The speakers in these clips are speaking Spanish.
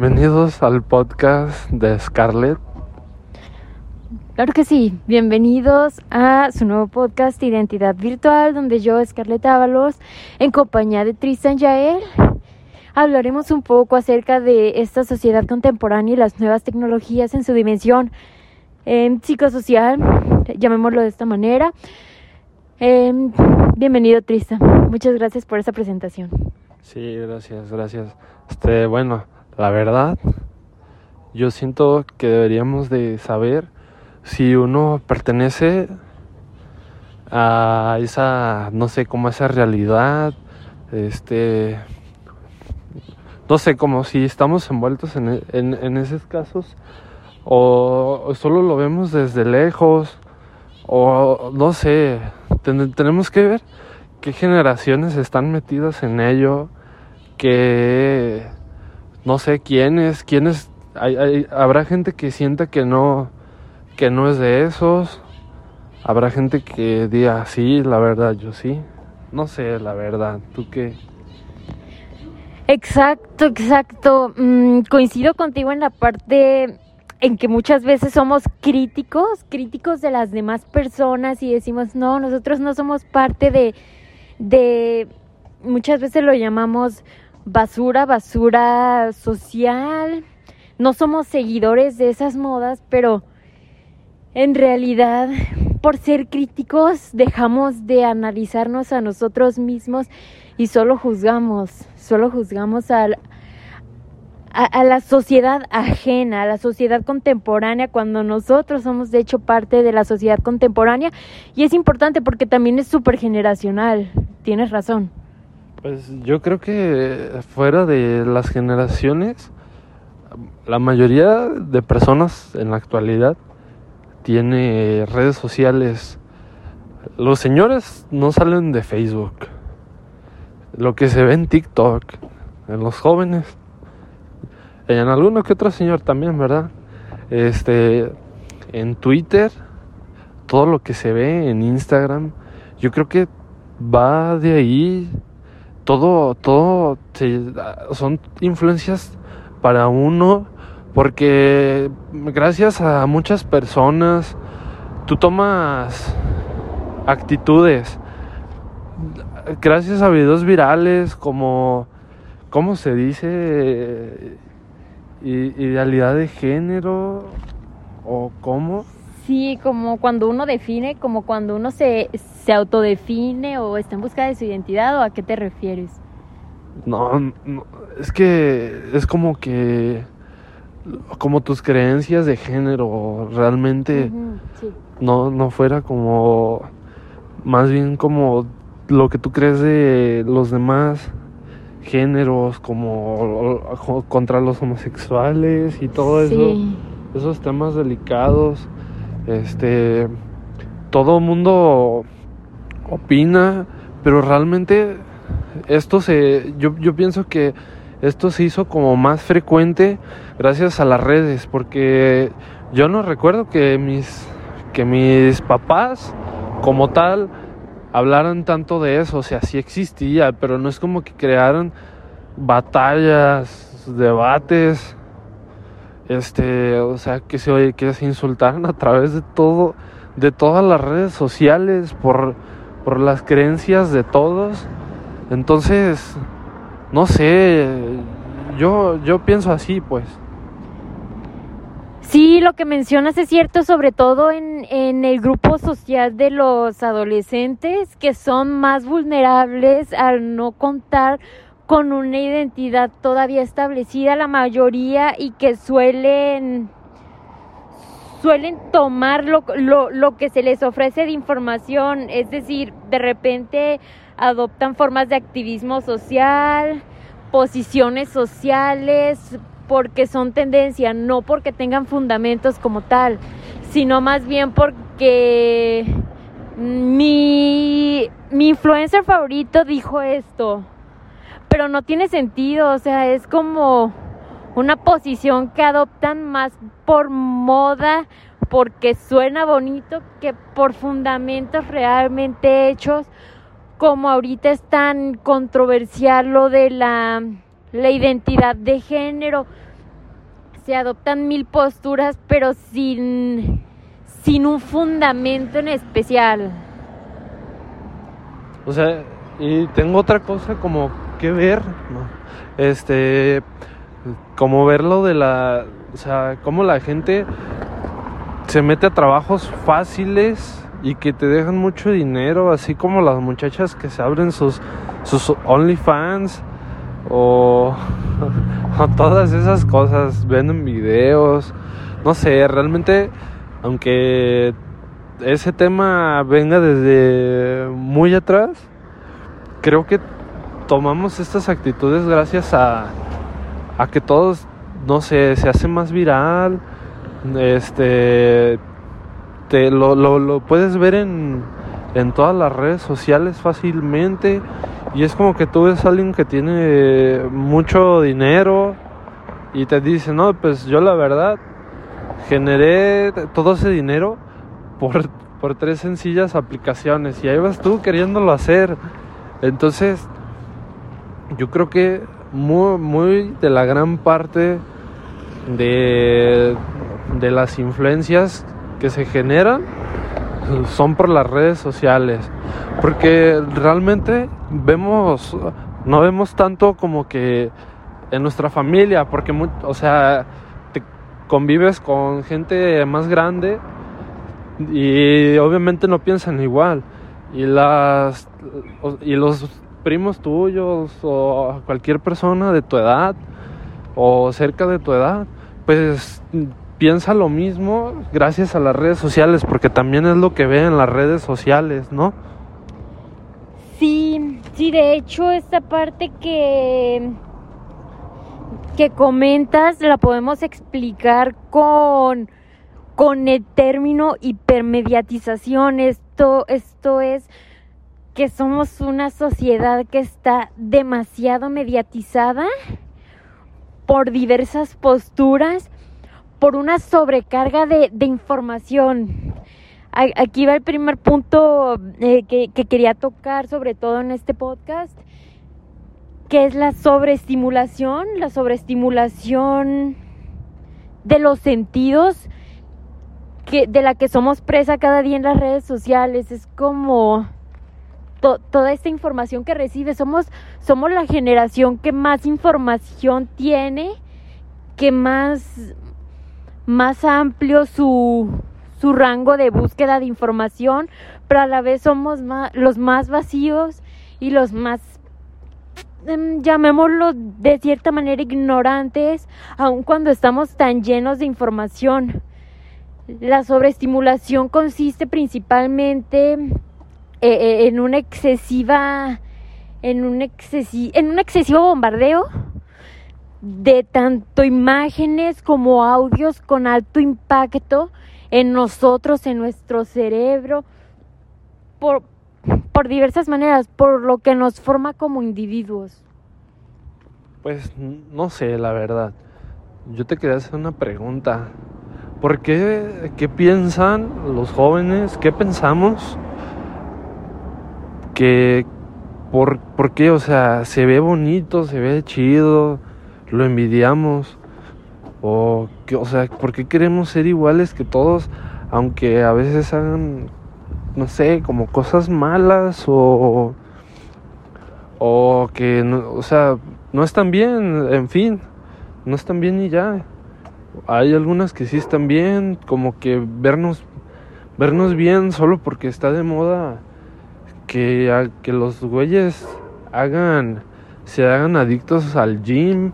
Bienvenidos al podcast de Scarlett. Claro que sí, bienvenidos a su nuevo podcast Identidad Virtual, donde yo, Scarlett Ábalos, en compañía de Tristan Yael, hablaremos un poco acerca de esta sociedad contemporánea y las nuevas tecnologías en su dimensión eh, psicosocial, llamémoslo de esta manera. Em, bienvenido Tristan, muchas gracias por esa presentación. Sí, gracias, gracias. Este, bueno, la verdad, yo siento que deberíamos de saber si uno pertenece a esa, no sé, como esa realidad, este, no sé, como si estamos envueltos en, en, esos casos, o, solo lo vemos desde lejos, o no sé, tenemos que ver qué generaciones están metidas en ello, que no sé quiénes, quiénes, hay, habrá gente que sienta que no, que no es de esos, habrá gente que diga, sí, la verdad, yo sí, no sé, la verdad, ¿tú qué? Exacto, exacto. Mm, coincido contigo en la parte en que muchas veces somos críticos, críticos de las demás personas y decimos, no, nosotros no somos parte de, de, muchas veces lo llamamos basura, basura social. No somos seguidores de esas modas, pero en realidad por ser críticos dejamos de analizarnos a nosotros mismos y solo juzgamos, solo juzgamos a, a, la sociedad ajena, a la sociedad contemporánea, cuando nosotros somos de hecho parte de la sociedad contemporánea y es importante porque también es súper generacional, tienes razón. Pues yo creo que fuera de las generaciones, la mayoría de personas en la actualidad tiene redes sociales. Los señores no salen de Facebook. Lo que se ve en TikTok, en los jóvenes, en alguno que otro señor también, ¿verdad? Este, en Twitter, todo lo que se ve en Instagram, yo creo que va de ahí todo, todo son influencias para uno, porque gracias a muchas personas tú tomas actitudes, gracias a videos virales como, ¿cómo se dice? Idealidad de género o cómo. Sí, como cuando uno define, como cuando uno se, se autodefine o está en busca de su identidad o a qué te refieres. No, es que es como que como tus creencias de género realmente no, no fuera como más bien como lo que tú crees de los demás géneros como contra los homosexuales y todo eso esos temas delicados este, todo mundo opina, pero realmente esto se, yo, yo pienso que esto se hizo como más frecuente gracias a las redes, porque yo no recuerdo que mis, que mis papás como tal hablaran tanto de eso, o sea, sí existía, pero no es como que crearan batallas, debates, este, o sea, que se, que se insultaran a través de todo, de todas las redes sociales, por, por las creencias de todos. Entonces, no sé, yo, yo pienso así, pues. Sí, lo que mencionas es cierto, sobre todo en, en, el grupo social de los adolescentes, que son más vulnerables al no contar con una identidad todavía establecida la mayoría y que suelen suelen tomar lo, lo, que se les ofrece de información, es decir, de repente adoptan formas de activismo social, posiciones sociales, porque son tendencia, no porque tengan fundamentos como tal, sino más bien porque mi, mi influencer favorito dijo esto pero no tiene sentido, o sea, es como una posición que adoptan más por moda, porque suena bonito, que por fundamentos realmente hechos, como ahorita es tan controversial lo de la, la identidad de género. se adoptan mil posturas, pero sin, sin un fundamento en especial. O sea, y tengo otra cosa como que ver. Este, como verlo de la, o sea, cómo la gente se mete a trabajos fáciles y que te dejan mucho dinero, así como las muchachas que se abren sus, sus OnlyFans o, o todas esas cosas, venden videos, no sé, realmente, aunque ese tema venga desde muy atrás, creo que tomamos estas actitudes gracias a, a que todos, no sé, se hace más viral, este, te, lo, lo, lo puedes ver en, en todas las redes sociales fácilmente y es como que tú ves a alguien que tiene mucho dinero y te dice, no, pues yo la verdad generé todo ese dinero por, por tres sencillas aplicaciones y ahí vas tú queriéndolo hacer. Entonces, yo creo que muy, muy de la gran parte de, de las influencias que se generan son por las redes sociales. Porque realmente vemos, no vemos tanto como que en nuestra familia, porque, o sea, te convives con gente más grande y obviamente no piensan igual. Y, las, y los primos tuyos o cualquier persona de tu edad o cerca de tu edad, pues piensa lo mismo gracias a las redes sociales, porque también es lo que ve en las redes sociales, ¿no? Sí, sí, de hecho esta parte que que comentas la podemos explicar con con el término hipermediatización. Esto esto es que somos una sociedad que está demasiado mediatizada por diversas posturas, por una sobrecarga de, información. Aquí va el primer punto eh, que, que quería tocar, sobre todo en este podcast, que es la sobreestimulación, la sobreestimulación de los sentidos que, de la que somos presa cada día en las redes sociales. Es como toda esta información que recibe. Somos, somos la generación que más información tiene, que más, más amplio su, su rango de búsqueda de información, pero a la vez somos los más vacíos y los más, em, llamémoslo de cierta manera, ignorantes, aun cuando estamos tan llenos de información. La sobreestimulación consiste principalmente eh, eh, en una excesiva, en un, excesi en un excesivo bombardeo de tanto imágenes como audios con alto impacto en nosotros, en nuestro cerebro, por, por diversas maneras, por lo que nos forma como individuos. Pues no sé, la verdad. Yo te quería hacer una pregunta. ¿Por qué, qué piensan los jóvenes? ¿Qué pensamos que por, qué, o sea, se ve bonito, se ve chido, lo envidiamos, o, que, o sea, ¿por qué queremos ser iguales que todos, aunque a veces hagan, no sé, como cosas malas o, o que, no, o sea, no están bien, en fin, no están bien y ya. Hay algunas que sí están bien, como que vernos, vernos bien solo porque está de moda que, que los güeyes hagan, se hagan adictos al gym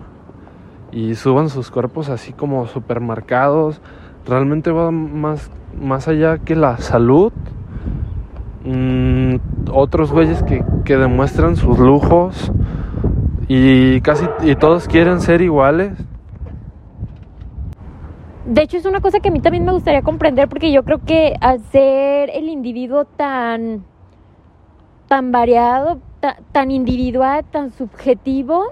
y suban sus cuerpos así como supermercados. Realmente va más, más allá que la salud. Mm, otros güeyes que, que demuestran sus lujos y casi y todos quieren ser iguales. De hecho es una cosa que a mí también me gustaría comprender porque yo creo que al ser el individuo tan tan variado, tan individual, tan subjetivo,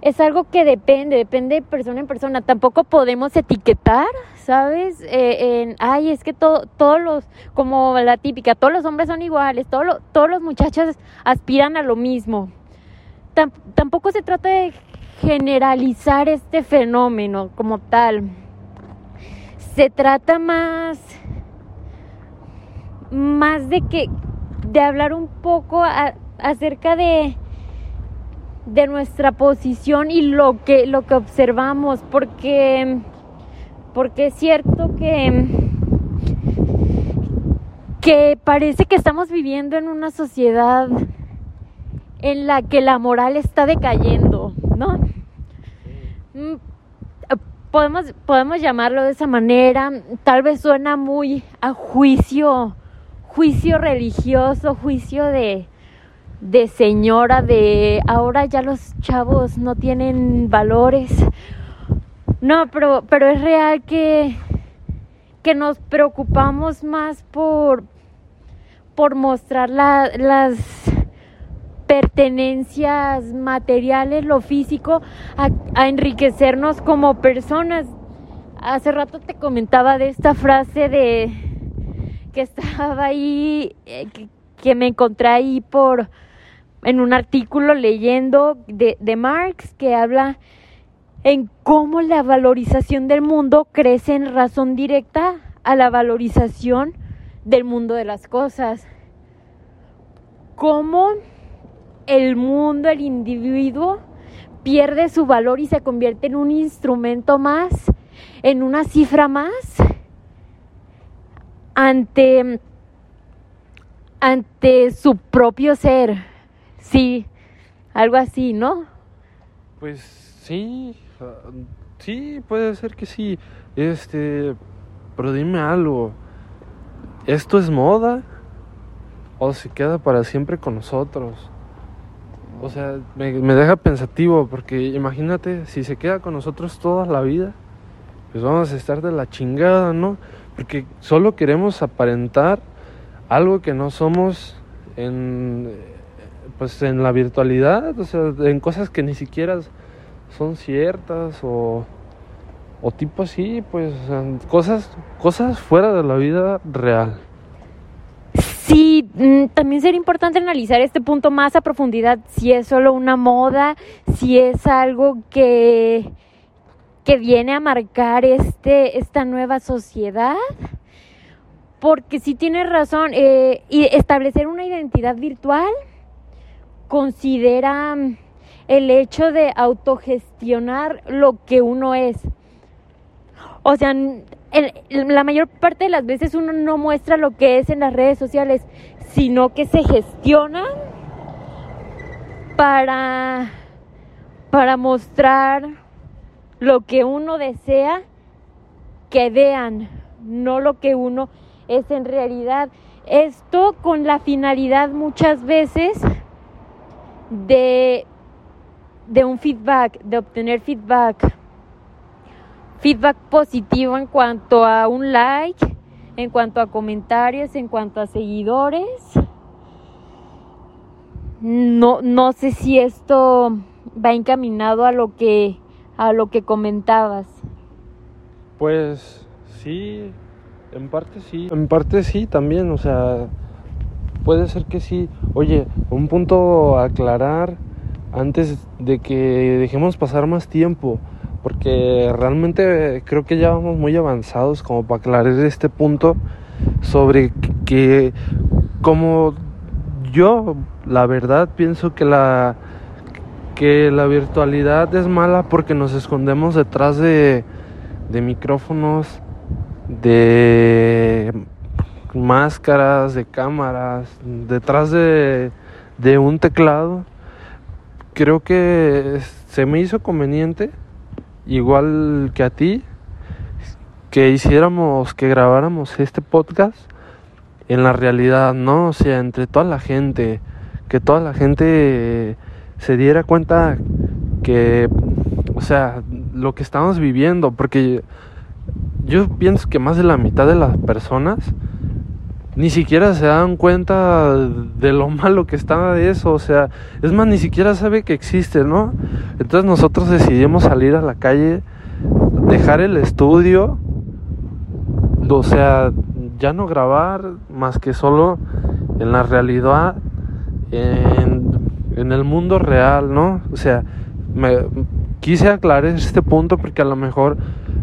es algo que depende, depende de persona en persona. Tampoco podemos etiquetar, ¿sabes? Eh, en, ay, es que todos los, como la típica, todos los hombres son iguales, todos los muchachos aspiran a lo mismo. tampoco se trata de generalizar este fenómeno como tal. Se trata más más de que de hablar un poco acerca de de nuestra posición y lo que lo que observamos porque porque es cierto que que parece que estamos viviendo en una sociedad en la que la moral está decayendo, ¿no? Mm, podemos, podemos llamarlo de esa manera, tal vez suena muy a juicio, juicio religioso, juicio de, de señora, de ahora ya los chavos no tienen valores. No, pero, pero es real que, que nos preocupamos más por, por mostrar las pertenencias materiales, lo físico, a, enriquecernos como personas. Hace rato te comentaba de esta frase de que estaba ahí, eh, que, me encontré ahí por en un artículo leyendo de, de Marx que habla en cómo la valorización del mundo crece en razón directa a la valorización del mundo de las cosas. Cómo el mundo, el individuo, pierde su valor y se convierte en un instrumento más, en una cifra más ante, ante su propio ser. Sí, algo así, ¿no? Pues sí, sí, puede ser que sí. Este, pero dime algo. ¿Esto es moda? ¿O se queda para siempre con nosotros? O sea, me, deja pensativo porque imagínate, si se queda con nosotros toda la vida, pues vamos a estar de la chingada, ¿no? Porque solo queremos aparentar algo que no somos en, pues en la virtualidad, o sea, en cosas que ni siquiera son ciertas o, o tipo así, pues cosas, cosas fuera de la vida real. Sí, mm, también sería importante analizar este punto más a profundidad, si es solo una moda, si es algo que, que viene a marcar este, esta nueva sociedad. Porque si tienes razón, eh, establecer una identidad virtual considera mm, el hecho de autogestionar lo que uno es. O sea, la mayor parte de las veces uno no muestra lo que es en las redes sociales, sino que se gestiona para, para mostrar lo que uno desea que vean, no lo que uno es en realidad. Esto con la finalidad muchas veces de, de un feedback, de obtener feedback feedback positivo en cuanto a un like, en cuanto a comentarios, en cuanto a seguidores. No, no sé si esto va encaminado a lo que a lo que comentabas. Pues sí, en parte sí, en parte sí también, o sea, puede ser que sí. Oye, un punto aclarar antes de que dejemos pasar más tiempo porque realmente creo que ya vamos muy avanzados como para aclarar este punto sobre que como yo la verdad pienso que la que la virtualidad es mala porque nos escondemos detrás de, de micrófonos, de máscaras, de cámaras, detrás de, de un teclado. Creo que se me hizo conveniente igual que a ti, que hiciéramos, que grabáramos este podcast en la realidad, ¿no? O sea, entre toda la gente, que toda la gente se diera cuenta que, o sea, lo que estamos viviendo, porque yo pienso que más de la mitad de las personas ni siquiera se dan cuenta de lo malo que está de eso, o sea, es más, ni siquiera sabe que existe, ¿no? Entonces nosotros decidimos salir a la calle, dejar el estudio, o sea, ya no grabar más que solo en la realidad, en, en el mundo real, ¿no? O sea, me, quise aclarar este punto porque a lo mejor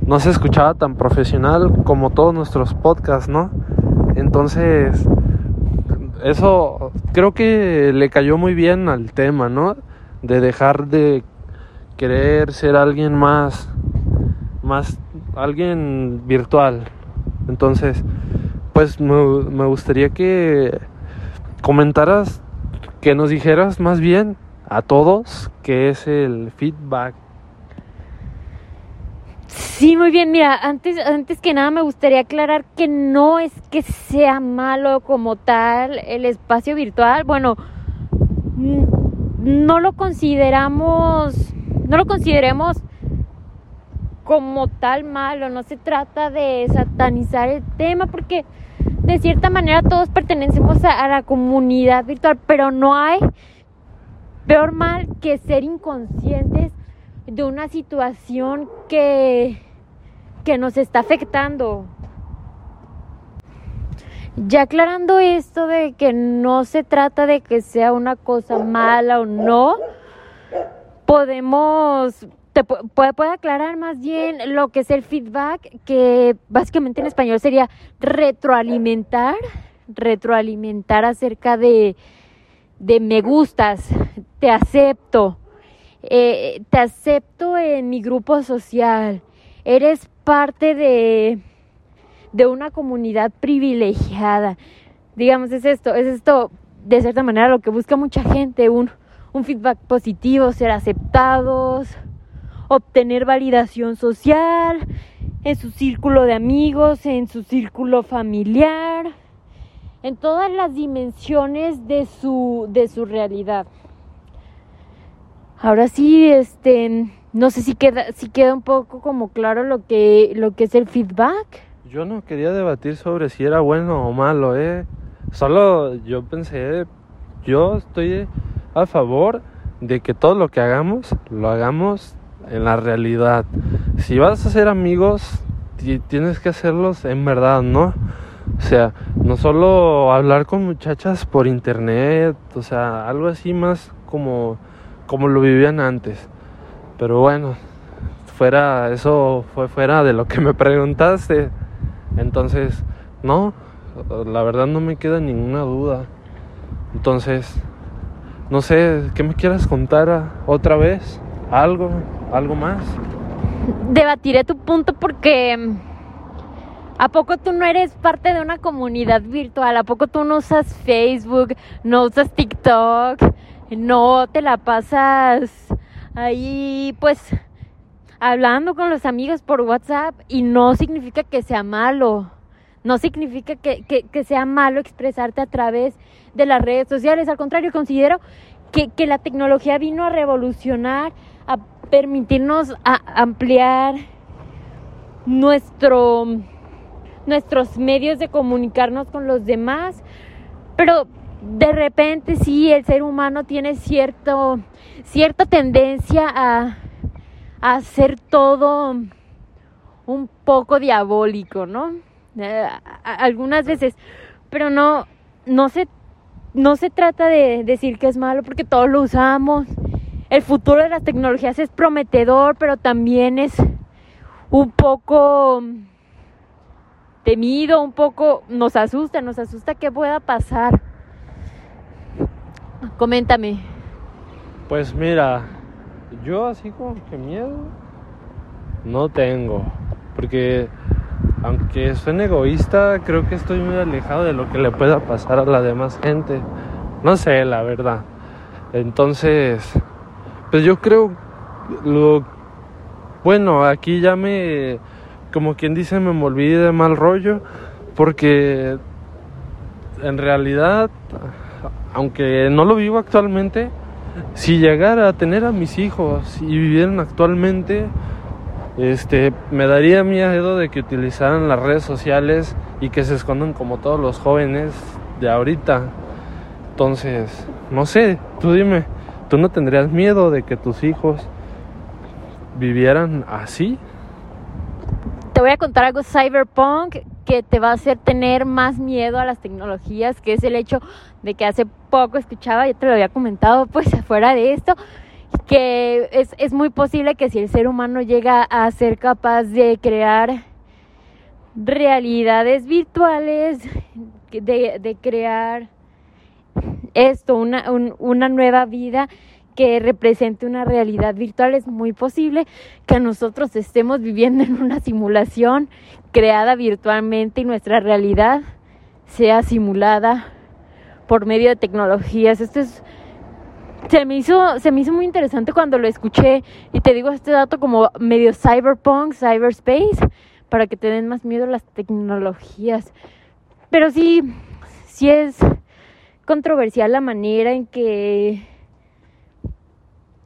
no se escuchaba tan profesional como todos nuestros podcasts, ¿no? Entonces, eso creo que le cayó muy bien al tema, ¿no? De dejar de querer ser alguien más, más, alguien virtual. Entonces, pues me, me gustaría que comentaras, que nos dijeras más bien a todos qué es el feedback. Sí, muy bien. Mira, antes, antes que nada me gustaría aclarar que no es que sea malo como tal el espacio virtual. Bueno, no lo consideramos, no lo consideremos como tal malo. No se trata de satanizar el tema porque de cierta manera todos pertenecemos a, la comunidad virtual, pero no hay peor mal que ser inconscientes de una situación que, que nos está afectando. Ya aclarando esto de que no se trata de que sea una cosa mala o no, podemos, te puede, puede aclarar más bien lo que es el feedback, que básicamente en español sería retroalimentar, retroalimentar acerca de, de me gustas, te acepto, eh, te acepto en mi grupo social, eres parte de, de una comunidad privilegiada. Digamos, es esto, es esto de cierta manera lo que busca mucha gente, un, un feedback positivo, ser aceptados, obtener validación social en su círculo de amigos, en su círculo familiar en todas las dimensiones de su, de su realidad. Ahora sí, este, no sé si queda, si queda un poco como claro lo que, lo que es el feedback. Yo no quería debatir sobre si era bueno o malo, eh. Solo yo pensé, yo estoy a favor de que todo lo que hagamos, lo hagamos en la realidad. Si vas a ser amigos, tienes que hacerlos en verdad, ¿no? O sea, no solo hablar con muchachas por internet, o sea, algo así más como, como lo vivían antes. Pero bueno, fuera, eso fue fuera de lo que me preguntaste. Entonces, no, la verdad no me queda ninguna duda. Entonces, no sé, ¿qué me quieras contar otra vez? ¿Algo? ¿Algo más? Debatiré tu punto porque ¿A poco tú no eres parte de una comunidad virtual? ¿A poco tú no usas Facebook, no usas TikTok, no te la pasas ahí pues hablando con los amigos por WhatsApp? Y no significa que sea malo. No significa que, que, sea malo expresarte a través de las redes sociales. Al contrario, considero que, que la tecnología vino a revolucionar, a permitirnos a ampliar nuestro nuestros medios de comunicarnos con los demás, pero de repente sí el ser humano tiene cierto, cierta tendencia a, a hacer todo un poco diabólico, ¿no? Eh, algunas veces, pero no, no se, no se trata de decir que es malo porque todos lo usamos. El futuro de las tecnologías es prometedor, pero también es un poco temido, un poco nos asusta, nos asusta que pueda pasar. Coméntame. Pues mira, yo así como que miedo no tengo, porque aunque suene egoísta, creo que estoy muy alejado de lo que le pueda pasar a la demás gente. No sé, la verdad. Entonces, pues yo creo lo bueno, aquí ya me como quien dice, me volví de mal rollo, porque en realidad, aunque no lo vivo actualmente, si llegara a tener a mis hijos y vivieran actualmente, este, me daría miedo de que utilizaran las redes sociales y que se escondan como todos los jóvenes de ahorita. Entonces, no sé, tú dime, ¿tú no tendrías miedo de que tus hijos vivieran así? te voy a contar algo cyberpunk que te va a hacer tener más miedo a las tecnologías, que es el hecho de que hace poco escuchaba, ya te lo había comentado, pues afuera de esto, que es, es muy posible que si el ser humano llega a ser capaz de crear realidades virtuales, de, de crear esto, una, un, una nueva vida que represente una realidad virtual, es muy posible que nosotros estemos viviendo en una simulación creada virtualmente y nuestra realidad sea simulada por medio de tecnologías. Esto es se me hizo se me hizo muy interesante cuando lo escuché y te digo este dato como medio cyberpunk, cyberspace para que te den más miedo las tecnologías. Pero sí sí es controversial la manera en que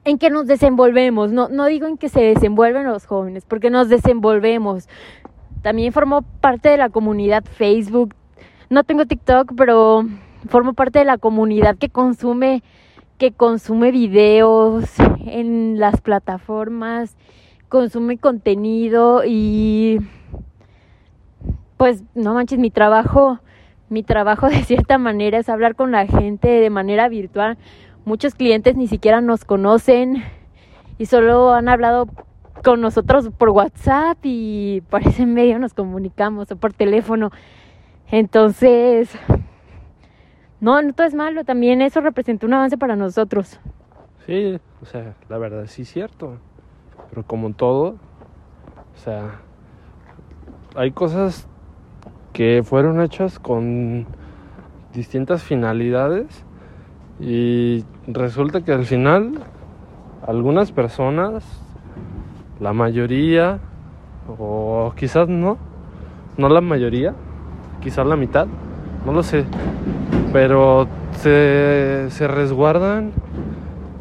en que nos desenvolvemos, no, no digo en que se desenvuelven los jóvenes, porque nos desenvolvemos. También formo parte de la comunidad Facebook. No tengo TikTok, pero formo parte de la comunidad que consume que consume videos en las plataformas, consume contenido y pues no manches, mi trabajo, mi trabajo de cierta manera es hablar con la gente de manera virtual. Muchos clientes ni siquiera nos conocen y solo han hablado con nosotros por WhatsApp y por ese medio nos comunicamos o por teléfono. Entonces, no, no todo es malo, también eso representa un avance para nosotros. Sí, o sea, la verdad sí es cierto. Pero como todo, o sea, hay cosas que fueron hechas con distintas finalidades y resulta que al final algunas personas, la mayoría, o quizás no, no la mayoría, quizás la mitad, no lo sé, pero se, se resguardan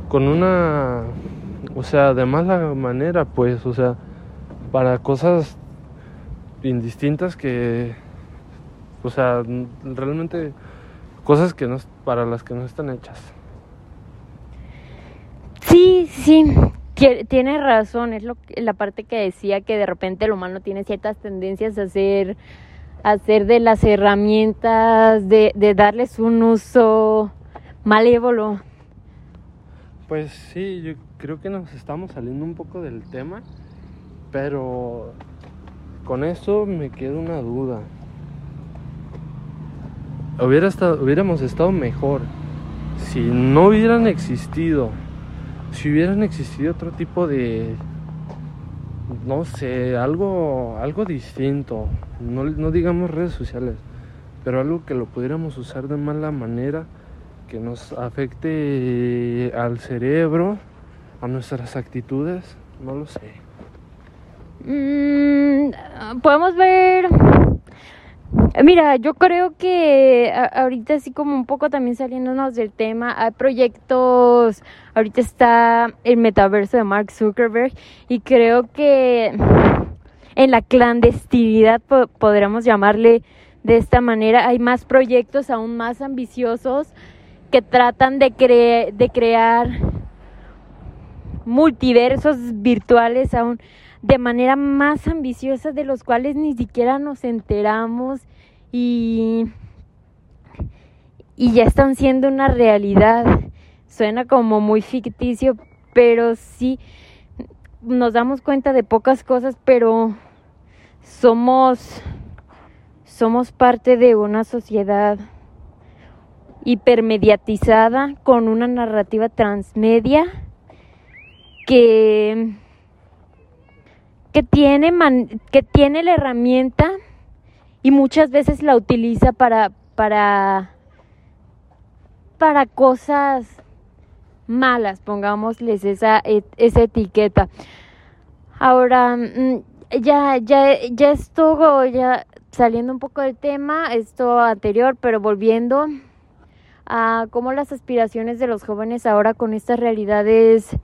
con una, o sea, de mala manera, pues, o sea, para cosas indistintas que, o sea, realmente cosas que no, para las que no están hechas. Sí, sí, tiene razón, es lo, la parte que decía que de repente el humano tiene ciertas tendencias a ser hacer de las herramientas, de, de darles un uso malévolo. Pues sí, yo creo que nos estamos saliendo un poco del tema, pero con esto me queda una duda. Hubiera estado, hubiéramos estado mejor si no hubieran existido, si hubieran existido otro tipo de, no sé, algo, algo distinto, no, no digamos redes sociales, pero algo que lo pudiéramos usar de mala manera, que nos afecte al cerebro, a nuestras actitudes, no lo sé. Mm, podemos ver Mira, yo creo que ahorita así como un poco también saliéndonos del tema, hay proyectos, ahorita está el metaverso de Mark Zuckerberg y creo que en la clandestinidad podríamos llamarle de esta manera, hay más proyectos aún más ambiciosos que tratan de, de crear multiversos virtuales aún de manera más ambiciosa de los cuales ni siquiera nos enteramos y, y ya están siendo una realidad. Suena como muy ficticio, pero sí nos damos cuenta de pocas cosas, pero somos somos parte de una sociedad hipermediatizada con una narrativa transmedia que que tiene, que tiene la herramienta y muchas veces la utiliza para, para, para cosas malas, pongámosles esa, esa etiqueta. Ahora, mm, ya, ya, ya estuvo, ya saliendo un poco del tema, esto anterior, pero volviendo a cómo las aspiraciones de los jóvenes ahora con estas realidades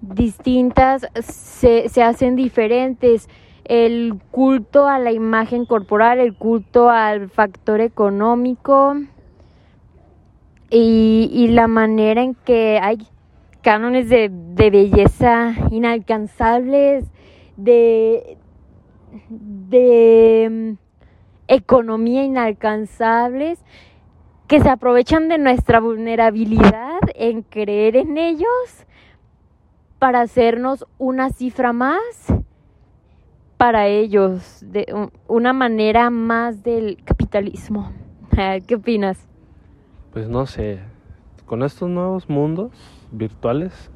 distintas se, se hacen diferentes. El culto a la imagen corporal, el culto al factor económico y, y la manera en que hay cánones de, belleza inalcanzables, de, de mm, economía inalcanzables, que se aprovechan de nuestra vulnerabilidad en creer en ellos para hacernos una cifra más para ellos, de una manera más del capitalismo. ¿Qué opinas? Pues no sé, con estos nuevos mundos virtuales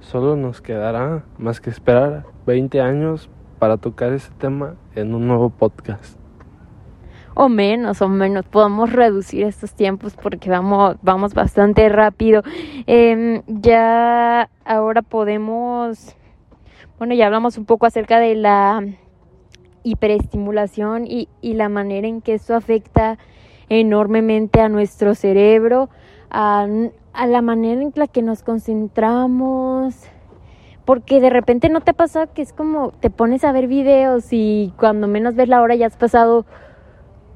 solo nos quedará más que esperar 20 años para tocar ese tema en un nuevo podcast. O menos, o menos. Podemos reducir estos tiempos porque vamos, vamos bastante rápido. Em, ya ahora podemos, bueno, ya hablamos un poco acerca de la hiperestimulación y, y la manera en que eso afecta enormemente a nuestro cerebro, a, a la manera en la que nos concentramos, porque de repente no te pasa que es como te pones a ver videos y cuando menos ves la hora ya has pasado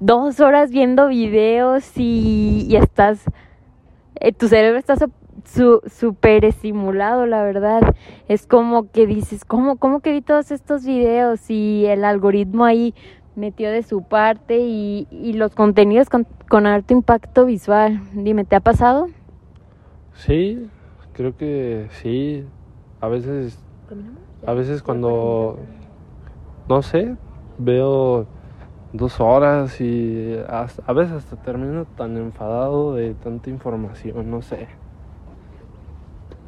dos horas viendo videos y, y estás, eh, tu cerebro está súper estimulado, la verdad. Es como que dices, ¿cómo, ¿cómo que vi todos estos videos? Y el algoritmo ahí metió de su parte y, y los contenidos con, con alto impacto visual. Dime, ¿te ha pasado? Sí, creo que sí. A veces, a veces cuando, no sé, veo dos horas y a veces hasta termino tan enfadado de tanta información, no sé.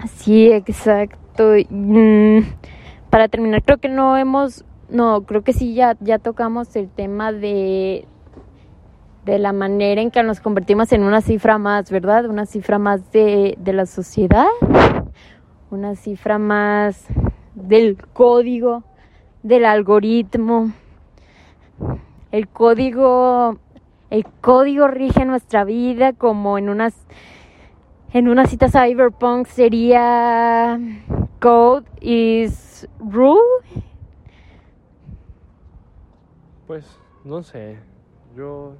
Sí, exacto. Mm, para terminar, creo que no hemos, no, creo que sí ya, ya tocamos el tema de, de la manera en que nos convertimos en una cifra más, ¿verdad? Una cifra más de, de la sociedad, una cifra más del código, del algoritmo. El código, el código rige nuestra vida como en unas en una cita cyberpunk sería code is rule. Pues no sé, yo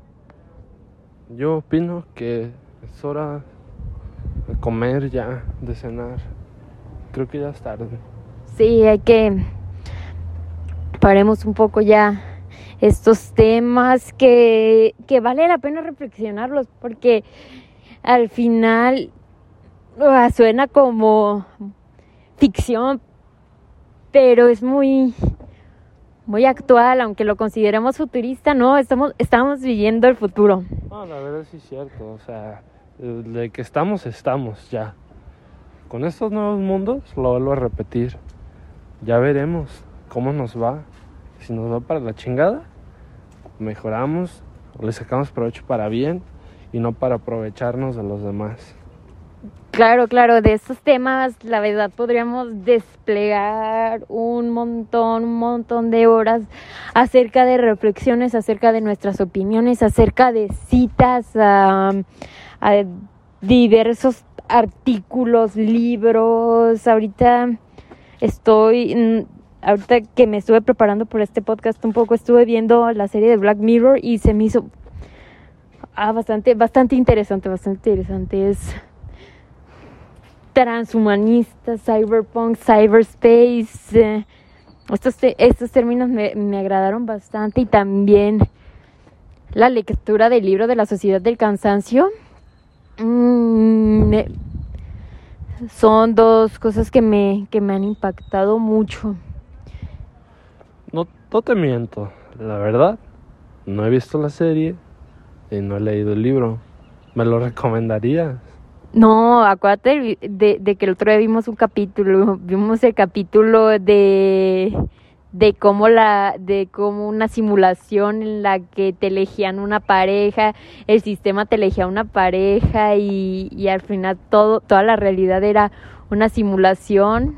yo opino que es hora de comer ya, de cenar. Creo que ya es tarde. Sí, hay que paremos un poco ya estos temas que, que vale la pena reflexionarlos porque al final suena como ficción, pero es muy muy actual, aunque lo consideremos futurista, no, estamos estamos viviendo el futuro. No, la verdad sí es cierto, o sea, de que estamos estamos ya. Con estos nuevos mundos lo vuelvo a repetir. Ya veremos cómo nos va. Si nos va para la chingada, mejoramos, le sacamos provecho para bien y no para aprovecharnos de los demás. Claro, claro, de estos temas, la verdad, podríamos desplegar un montón, un montón de horas acerca de reflexiones, acerca de nuestras opiniones, acerca de citas a, diversos artículos, libros. Ahorita estoy, mm, ahorita que me estuve preparando por este podcast un poco, estuve viendo la serie de Black Mirror y se me hizo ah, bastante, bastante interesante, bastante interesante. Es transhumanista, cyberpunk, cyberspace. Eh, estos, estos términos me, me, agradaron bastante y también la lectura del libro de la Sociedad del Cansancio. Mm, son dos cosas que me, que me han impactado mucho. No, no te miento, la verdad, no he visto la serie y no he leído el libro. ¿Me lo recomendarías? No, acuérdate de, de, que el otro día vimos un capítulo, vimos el capítulo de cómo la una simulación en la que te elegían una pareja, el sistema te elegía una pareja y, y al final todo toda la realidad era una simulación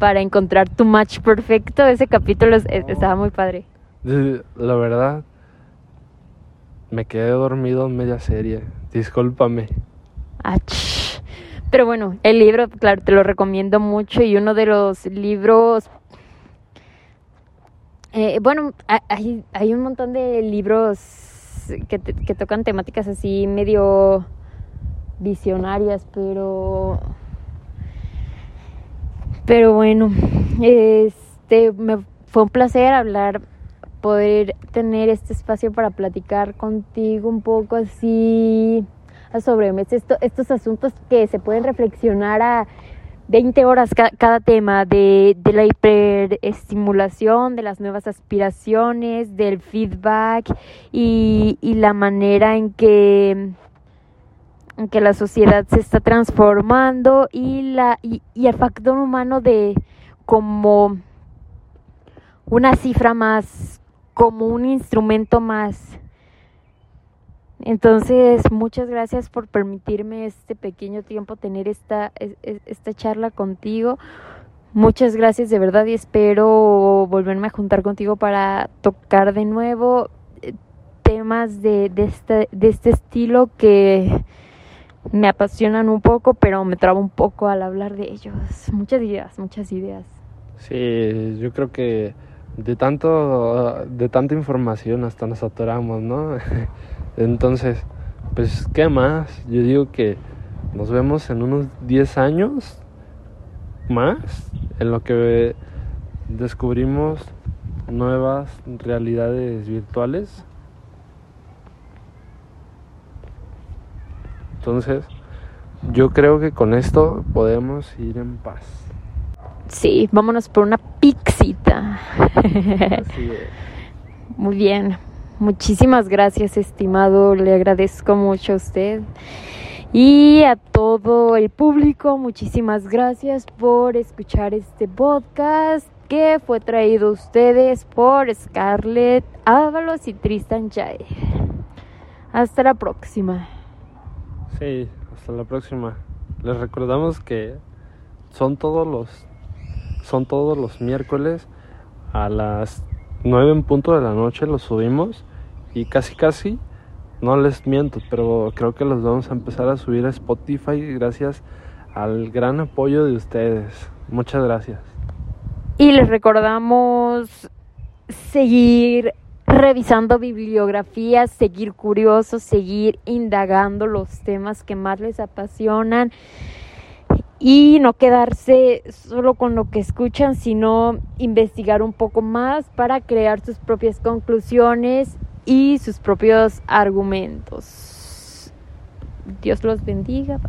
para encontrar tu match perfecto. Ese capítulo estaba muy padre. La verdad me quedé dormido en media serie. Discúlpame. Pero bueno, el libro, claro, te lo recomiendo mucho y uno de los libros... Eh, bueno, hay, un montón de libros que, que tocan temáticas así medio visionarias, pero... Pero bueno, este, me fue un placer hablar, poder tener este espacio para platicar contigo un poco así sobre esto, estos asuntos que se pueden reflexionar a 20 horas cada tema de, de la hiperestimulación, de las nuevas aspiraciones, del feedback y, y la manera en que, en que la sociedad se está transformando y, la, y, y el factor humano de como una cifra más, como un instrumento más entonces, muchas gracias por permitirme este pequeño tiempo tener esta, esta charla contigo. Muchas gracias de verdad y espero volverme a juntar contigo para tocar de nuevo eh, temas de, de, este, de este estilo que me apasionan un poco, pero me trabo un poco al hablar de ellos. Muchas ideas, muchas ideas. Sí, yo creo que de tanto de tanta información hasta nos atoramos, ¿no? Entonces, pues, ¿qué más? Yo digo que nos vemos en unos 10 años más, en lo que descubrimos nuevas realidades virtuales. Entonces, yo creo que con esto podemos ir en paz. Sí, vámonos por una pixita. Muy bien. Muchísimas gracias, estimado. Le agradezco mucho a usted. Y a todo el público, muchísimas gracias por escuchar este podcast que fue traído a ustedes por Scarlett Ábalos y Tristan Jair. Hasta la próxima. Sí, hasta la próxima. Les recordamos que son todos los son todos los miércoles a las 9 en punto de la noche los subimos y casi casi, no les miento, pero creo que los vamos a empezar a subir a Spotify gracias al gran apoyo de ustedes. Muchas gracias. Y les recordamos seguir revisando bibliografías, seguir curiosos, seguir indagando los temas que más les apasionan y no quedarse solo con lo que escuchan, sino investigar un poco más para crear sus propias conclusiones y sus propios argumentos. Dios los bendiga.